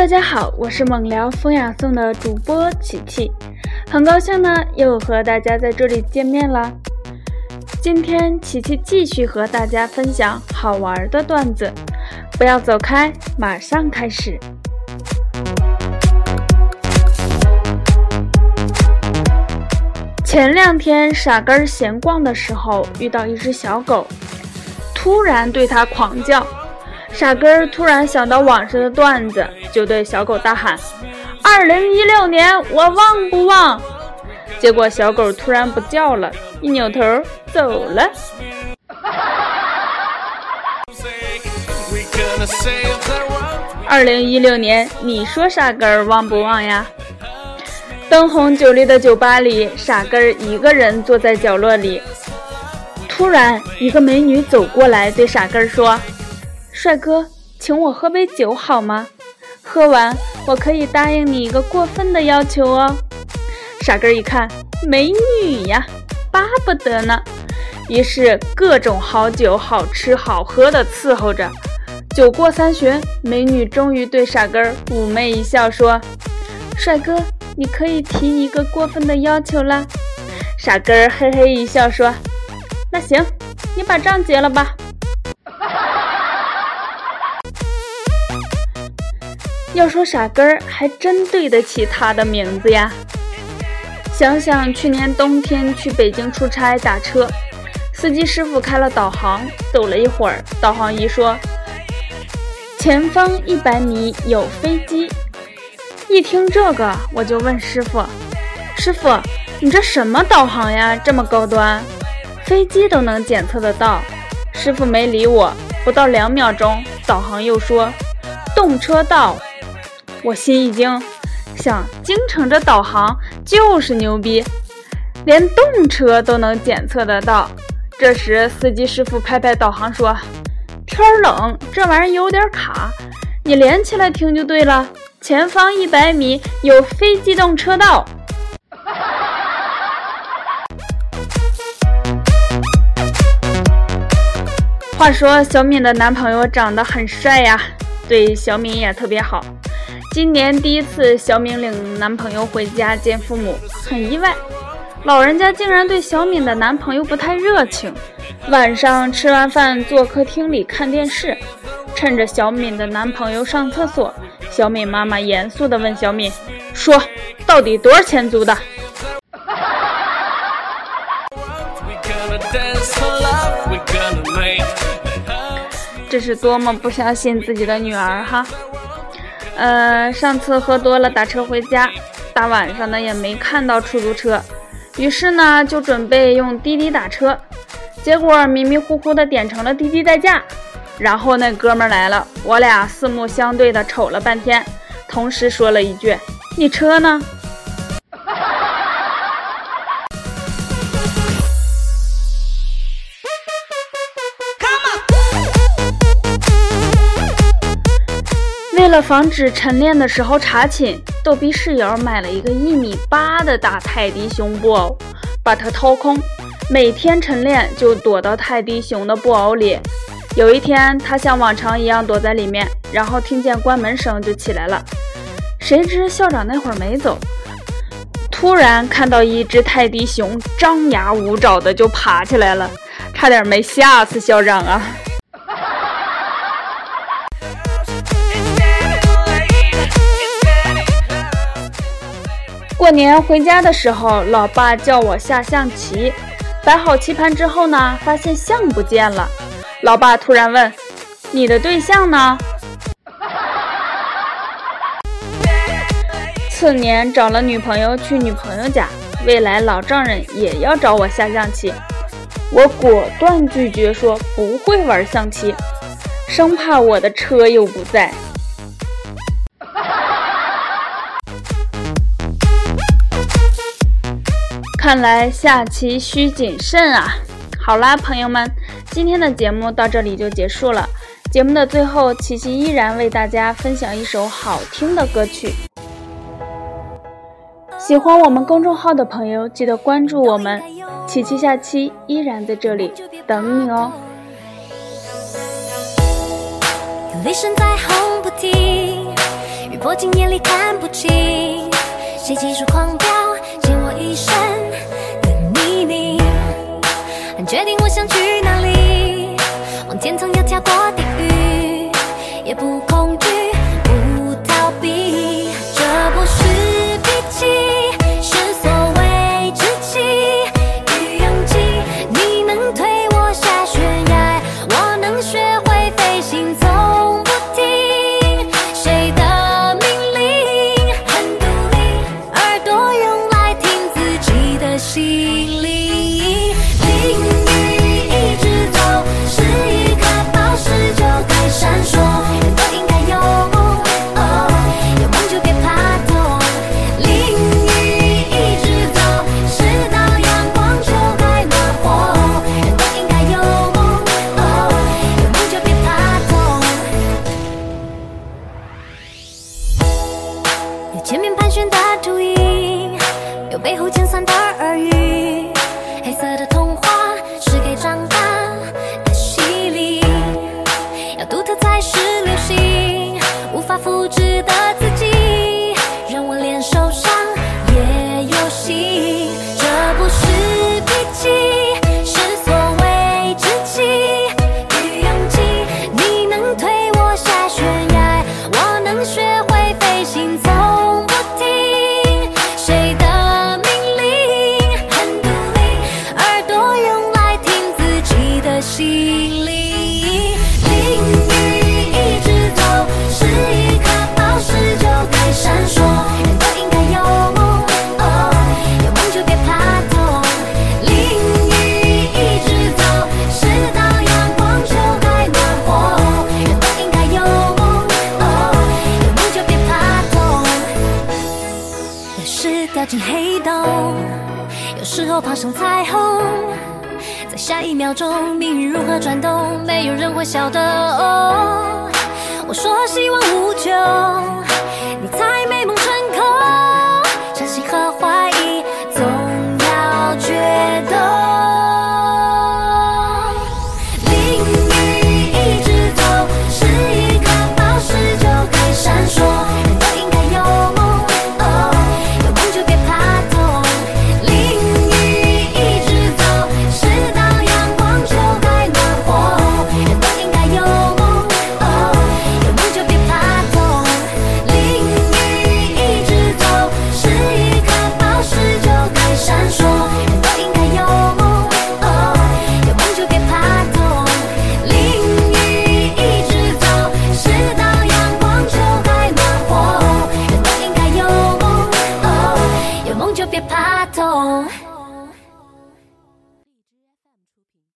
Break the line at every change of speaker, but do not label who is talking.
大家好，我是猛聊风雅颂的主播琪琪，很高兴呢又和大家在这里见面了。今天琪琪继续和大家分享好玩的段子，不要走开，马上开始。前两天傻根闲逛的时候，遇到一只小狗，突然对它狂叫。傻根儿突然想到网上的段子，就对小狗大喊：“二零一六年我旺不旺？”结果小狗突然不叫了，一扭头走了。二零一六年，你说傻根儿旺不旺呀？灯红酒绿的酒吧里，傻根儿一个人坐在角落里。突然，一个美女走过来，对傻根儿说。帅哥，请我喝杯酒好吗？喝完我可以答应你一个过分的要求哦。傻根一看，美女呀，巴不得呢。于是各种好酒、好吃、好喝的伺候着。酒过三巡，美女终于对傻根妩媚一笑，说：“帅哥，你可以提一个过分的要求啦。”傻根嘿嘿一笑，说：“那行，你把账结了吧。”要说傻根儿，还真对得起他的名字呀。想想去年冬天去北京出差打车，司机师傅开了导航，走了一会儿，导航仪说：“前方一百米有飞机。”一听这个，我就问师傅：“师傅，你这什么导航呀？这么高端，飞机都能检测得到？”师傅没理我，不到两秒钟，导航又说：“动车道。”我心一惊，想京城这导航就是牛逼，连动车都能检测得到。这时司机师傅拍拍导航说：“天冷，这玩意儿有点卡，你连起来听就对了。前方一百米有非机动车道。”话说小敏的男朋友长得很帅呀，对小敏也特别好。今年第一次，小敏领男朋友回家见父母，很意外，老人家竟然对小敏的男朋友不太热情。晚上吃完饭，坐客厅里看电视，趁着小敏的男朋友上厕所，小敏妈妈严肃地问小敏：“说，到底多少钱租的？”这是多么不相信自己的女儿哈！呃，上次喝多了打车回家，大晚上的也没看到出租车，于是呢就准备用滴滴打车，结果迷迷糊糊的点成了滴滴代驾。然后那哥们来了，我俩四目相对的瞅了半天，同时说了一句：“你车呢？”了防止晨练的时候查寝，逗逼室友买了一个一米八的大泰迪熊布偶，把它掏空，每天晨练就躲到泰迪熊的布偶里。有一天，他像往常一样躲在里面，然后听见关门声就起来了。谁知校长那会儿没走，突然看到一只泰迪熊张牙舞爪的就爬起来了，差点没吓死校长啊！过年回家的时候，老爸叫我下象棋，摆好棋盘之后呢，发现象不见了。老爸突然问：“你的对象呢？” 次年找了女朋友去女朋友家，未来老丈人也要找我下象棋，我果断拒绝说不会玩象棋，生怕我的车又不在。看来下棋需谨慎啊！好啦，朋友们，今天的节目到这里就结束了。节目的最后，琪琪依然为大家分享一首好听的歌曲。喜欢我们公众号的朋友，记得关注我们，琪琪下期依然在这里等你哦。雷声在轰不停，
雨泼进眼里看不清，谁技术狂飙？see 我爬上彩虹，在下一秒钟，命运如何转动，没有人会晓得。哦，我说希望无穷。